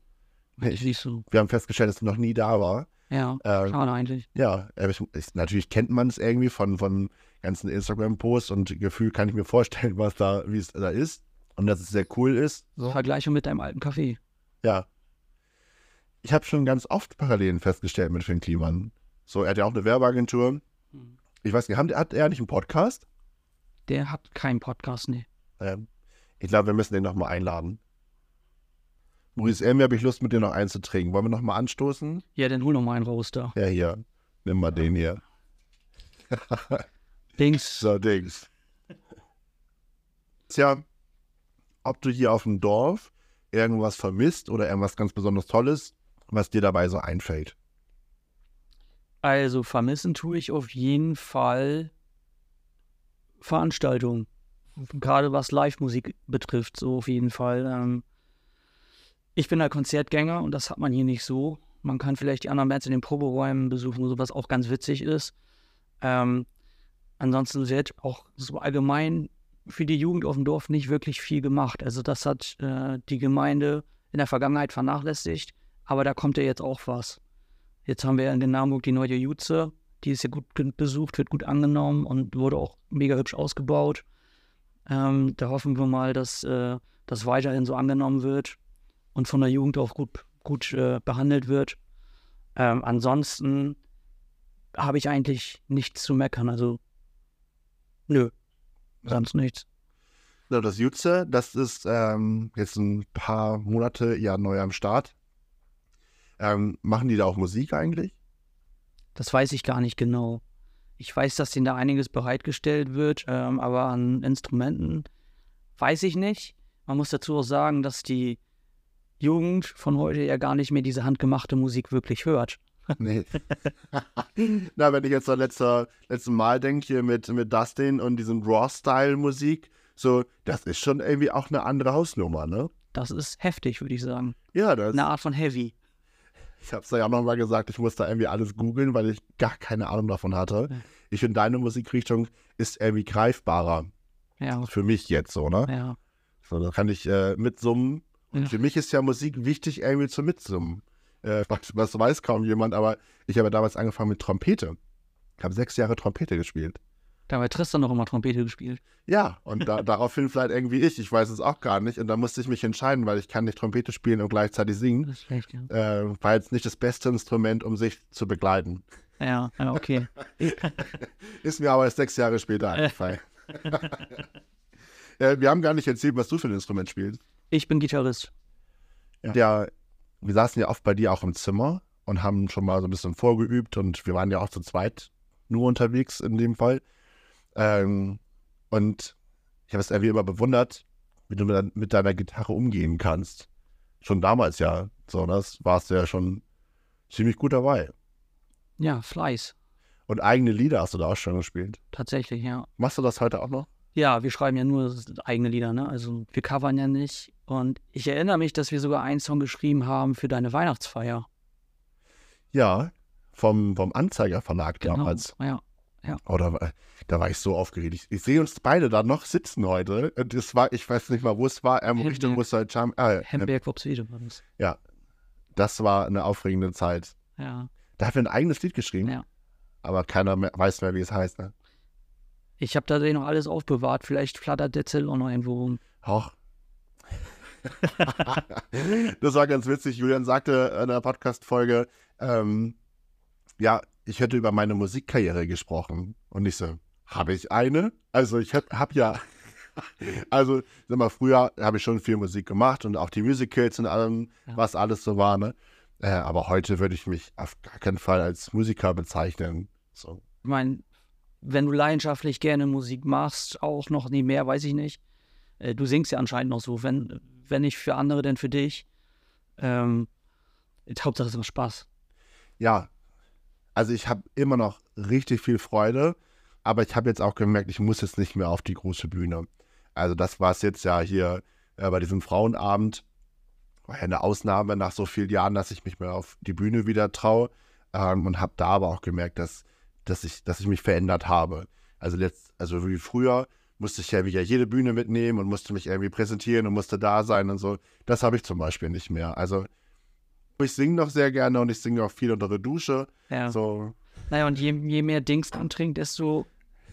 Nee, Eigentlich nicht so. Wir haben festgestellt, dass er noch nie da war. Ja, Ähm, schade eigentlich. Ja, ich, natürlich kennt man es irgendwie von, von ganzen Instagram-Posts und Gefühl kann ich mir vorstellen, was da, wie es da ist. Und dass es sehr cool ist. So. Vergleichung mit deinem alten Kaffee. Ja. Ich habe schon ganz oft Parallelen festgestellt mit Finn Kliman. So, er hat ja auch eine Werbeagentur. Mhm. Ich weiß nicht, hat er nicht einen Podcast? Der hat keinen Podcast, nee. Ähm, ich glaube, wir müssen den nochmal einladen. Maurice, irgendwie habe ich Lust, mit dir noch einzutrinken. Wollen wir nochmal anstoßen? Ja, dann hol noch mal einen raus da. Ja, hier. Nimm mal den hier. Links. So, Dings. Tja, ob du hier auf dem Dorf irgendwas vermisst oder irgendwas ganz besonders Tolles, was dir dabei so einfällt. Also vermissen tue ich auf jeden Fall Veranstaltungen. Gerade was Live-Musik betrifft, so auf jeden Fall. Ähm, ich bin ein Konzertgänger und das hat man hier nicht so. Man kann vielleicht die anderen Bands in den Proberäumen besuchen, so was auch ganz witzig ist. Ähm, ansonsten wird auch so allgemein für die Jugend auf dem Dorf nicht wirklich viel gemacht. Also das hat äh, die Gemeinde in der Vergangenheit vernachlässigt, aber da kommt ja jetzt auch was. Jetzt haben wir in Hamburg die neue Jutze, die ist ja gut besucht, wird gut angenommen und wurde auch mega hübsch ausgebaut. Ähm, da hoffen wir mal, dass äh, das weiterhin so angenommen wird und von der Jugend auch gut, gut äh, behandelt wird. Ähm, ansonsten habe ich eigentlich nichts zu meckern. Also, nö, sonst nichts. So, das Jutze, das ist ähm, jetzt ein paar Monate ja neu am Start. Ähm, machen die da auch Musik eigentlich? Das weiß ich gar nicht genau. Ich weiß, dass denen da einiges bereitgestellt wird, ähm, aber an Instrumenten weiß ich nicht. Man muss dazu auch sagen, dass die Jugend von heute ja gar nicht mehr diese handgemachte Musik wirklich hört. Nee. Na, wenn ich jetzt an letzter, letzten Mal denke, hier mit, mit Dustin und diesem Raw-Style-Musik, so, das ist schon irgendwie auch eine andere Hausnummer, ne? Das ist heftig, würde ich sagen. Ja, das, Eine Art von Heavy. ich hab's ja auch nochmal gesagt, ich muss da irgendwie alles googeln, weil ich gar keine Ahnung davon hatte. Ich finde, deine Musikrichtung ist irgendwie greifbarer Ja, für mich jetzt so, ne? ja. So, da kann ich äh, mitsummen. Und Ja. für mich ist ja Musik wichtig, irgendwie zu mitsummen. Äh, was, was weiß kaum jemand, aber ich habe damals angefangen mit Trompete. Ich habe sechs Jahre Trompete gespielt. Dabei hat Tristan noch immer Trompete gespielt. Ja, und da, daraufhin vielleicht irgendwie ich. Ich weiß es auch gar nicht. Und da musste ich mich entscheiden, weil ich kann nicht Trompete spielen und gleichzeitig singen. Das ist schlecht, ja. Äh, war jetzt nicht das beste Instrument, um sich zu begleiten. Ja, ja, okay. Ist mir aber erst sechs Jahre später eingefallen. äh, wir haben gar nicht erzählt, was du für ein Instrument spielst. Ich bin Gitarrist. Ja, wir saßen ja oft bei dir auch im Zimmer und haben schon mal so ein bisschen vorgeübt und wir waren ja auch zu zweit nur unterwegs in dem Fall. Ähm, und ich habe es irgendwie immer bewundert, wie du mit, dein- mit deiner Gitarre umgehen kannst. Schon damals ja, so, das warst du ja schon ziemlich gut dabei. Ja, Fleiß. Und eigene Lieder hast du da auch schon gespielt. Tatsächlich, ja. Machst du das heute auch noch? Ja, wir schreiben ja nur eigene Lieder, ne? Also wir covern ja nicht. Und ich erinnere mich, dass wir sogar einen Song geschrieben haben für deine Weihnachtsfeier. Ja, vom, vom Anzeiger Verlag Genau. damals. Ja. Oh, da, war- da war ich so aufgeregt. Ich, ich sehe uns beide da noch sitzen heute. Und es war, ich weiß nicht mal, wo es war, ähm, Hemberg. Richtung Rüssel Charm. Ah, äh, Hemberg Wopswede war das. das war eine aufregende Zeit. Ja. Da haben wir ein eigenes Lied geschrieben. Ja. aber keiner mehr, weiß mehr, wie es heißt. Ne? Ich habe da noch alles aufbewahrt. Vielleicht flattert der Zettel auch noch irgendwo rum. Auch. das war ganz witzig. Julian sagte in einer Podcast-Folge, ähm, ja, ich hätte über meine Musikkarriere gesprochen. Und ich so, habe ich eine? Also ich habe hab ja, also sag mal, früher habe ich schon viel Musik gemacht und auch die Musicals und allem, ja. was alles so war, ne? Äh, aber heute würde ich mich auf gar keinen Fall als Musiker bezeichnen. So. Ich meine, wenn du leidenschaftlich gerne Musik machst, auch noch nie mehr, weiß ich nicht. Äh, du singst ja anscheinend noch so, wenn, wenn nicht für andere, denn für dich. Ähm, Hauptsache es macht Spaß. Ja, also ich habe immer noch richtig viel Freude, aber ich habe jetzt auch gemerkt, ich muss jetzt nicht mehr auf die große Bühne. Also das war es jetzt ja hier äh, bei diesem Frauenabend. War ja eine Ausnahme nach so vielen Jahren, dass ich mich mehr auf die Bühne wieder traue. Ähm, und habe da aber auch gemerkt, dass, dass, ich, dass ich mich verändert habe. Also, letzt, also wie früher musste ich ja wieder jede Bühne mitnehmen und musste mich irgendwie präsentieren und musste da sein und so. Das habe ich zum Beispiel nicht mehr. Also ich singe noch sehr gerne und ich singe auch viel unter der Dusche. Ja. So. Naja, und je, je mehr Dings man trinkt, desto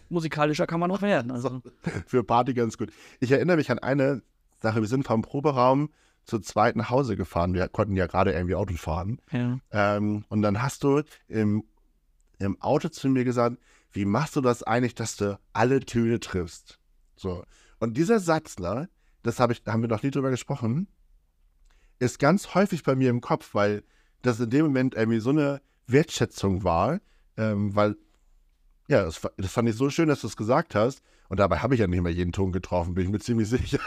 musikalischer kann man noch werden. Also. Für Party ganz gut. Ich erinnere mich an eine Sache. Wir sind vom Proberaum zu zweit nach Hause gefahren. Wir konnten ja gerade irgendwie Auto fahren. Ja. Ähm, und dann hast du im, im Auto zu mir gesagt, wie machst du das eigentlich, dass du alle Töne triffst? So. Und dieser Satz, ne, das hab ich, haben wir noch nie drüber gesprochen, ist ganz häufig bei mir im Kopf, weil das in dem Moment irgendwie so eine Wertschätzung war, ähm, weil, ja, das, das, fand ich so schön, dass du es gesagt hast. Und dabei habe ich ja nicht mehr jeden Ton getroffen, bin ich mir ziemlich sicher.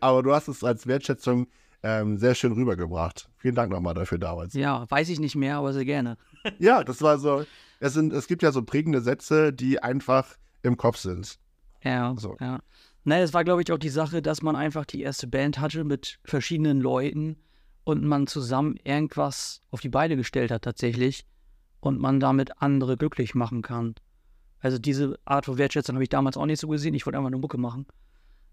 Aber du hast es als Wertschätzung ähm, sehr schön rübergebracht. Vielen Dank nochmal dafür damals. Ja, weiß ich nicht mehr, aber sehr gerne. ja, das war so. Es, sind, es gibt ja so prägende Sätze, die einfach im Kopf sind. Ja, so. ja. Nein, es war, glaube ich, auch die Sache, dass man einfach die erste Band hatte mit verschiedenen Leuten und man zusammen irgendwas auf die Beine gestellt hat tatsächlich und man damit andere glücklich machen kann. Also diese Art von Wertschätzung habe ich damals auch nicht so gesehen. Ich wollte einfach nur Mucke machen.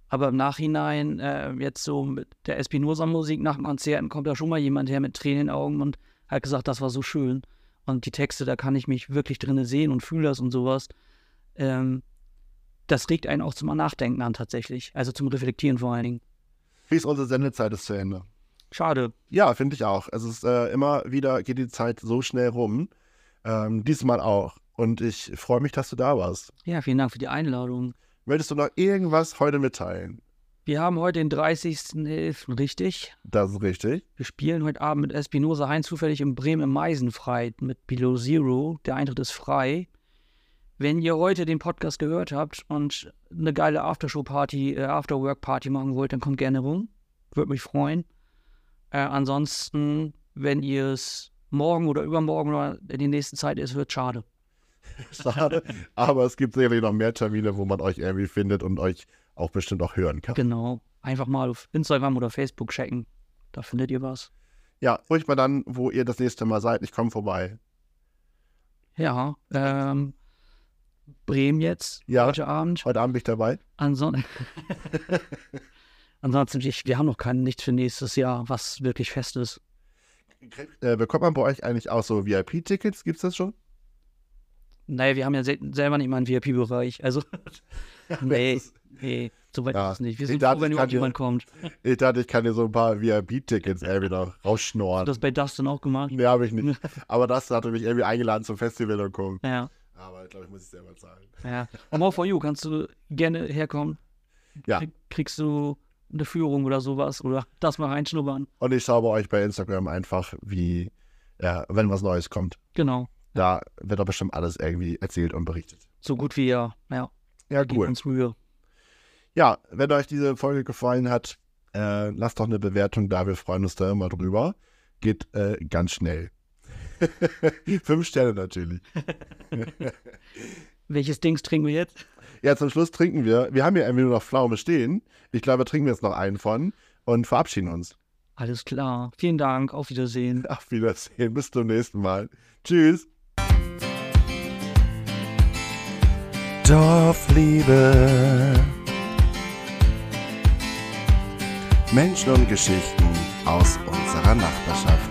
Aber im Nachhinein, äh, jetzt so mit der Espinosa-Musik nach dem Konzerten, kommt da schon mal jemand her mit Tränen in den Augen und hat gesagt, das war so schön. Und die Texte, da kann ich mich wirklich drin sehen und fühle das und sowas. Ähm, das regt einen auch zum Nachdenken an tatsächlich. Also zum Reflektieren vor allen Dingen. Wie ist unsere Sendezeit ist zu Ende. Schade. Ja, finde ich auch. Es ist äh, immer wieder geht die Zeit so schnell rum. Ähm, diesmal auch. Und ich freue mich, dass du da warst. Ja, vielen Dank für die Einladung. Möchtest du noch irgendwas heute mitteilen? Wir haben heute den 30.11., richtig? Das ist richtig. Wir spielen heute Abend mit Espinosa Heinz zufällig in Bremen im Meisenfrei mit Below Zero. Der Eintritt ist frei. Wenn ihr heute den Podcast gehört habt und eine geile Aftershow-Party, äh, Afterwork-Party machen wollt, dann kommt gerne rum. Würde mich freuen. Äh, ansonsten, wenn ihr es morgen oder übermorgen oder in der nächsten Zeit ist, wird schade. Schade. Aber es gibt sicherlich noch mehr Termine, wo man euch irgendwie findet und euch auch bestimmt auch hören kann. Genau. Einfach mal auf Instagram oder Facebook checken. Da findet ihr was. Ja, ruhig mal dann, wo ihr das nächste Mal seid. Ich komme vorbei. Ja, ähm, Bremen jetzt, ja, heute Abend. Heute Abend bin ich dabei. Anson Ansonsten, ich, wir haben noch kein nichts für nächstes Jahr, was wirklich fest ist. Äh, bekommt man bei euch eigentlich auch so VIP-Tickets? Gibt es das schon? Naja, wir haben ja sel selber nicht mal einen VIP-Bereich. Also, nee, nee, so weit ja. ist es nicht. Wir sind froh, wenn überhaupt jemand kommt. Ich dachte, ich kann dir so ein paar VIP-Tickets irgendwie noch rausschnorren. Hast du das bei Dustin auch gemacht? Nee, habe ich nicht. Aber Dustin hatte mich irgendwie eingeladen zum Festival und gucken. Ja. Aber ich glaube, ich muss es selber zahlen. Ja. More for you, kannst du gerne herkommen? Ja. Kriegst du eine Führung oder sowas oder das mal reinschnuppern. Und ich schaue bei euch bei Instagram einfach, wie, ja, wenn was Neues kommt. Genau. Da wird doch bestimmt alles irgendwie erzählt und berichtet. So gut wie ja, ja. Ja, cool. Uns Mühe. Ja, wenn euch diese Folge gefallen hat, äh, lasst doch eine Bewertung da. Wir freuen uns da immer drüber. Geht äh, ganz schnell. Fünf Sterne natürlich. Welches Dings trinken wir jetzt? Ja, zum Schluss trinken wir. Wir haben hier irgendwie nur noch Pflaume stehen. Ich glaube, wir trinken jetzt noch einen von und verabschieden uns. Alles klar. Vielen Dank. Auf Wiedersehen. Auf Wiedersehen. Bis zum nächsten Mal. Tschüss. Dorfliebe. Menschen und Geschichten aus unserer Nachbarschaft.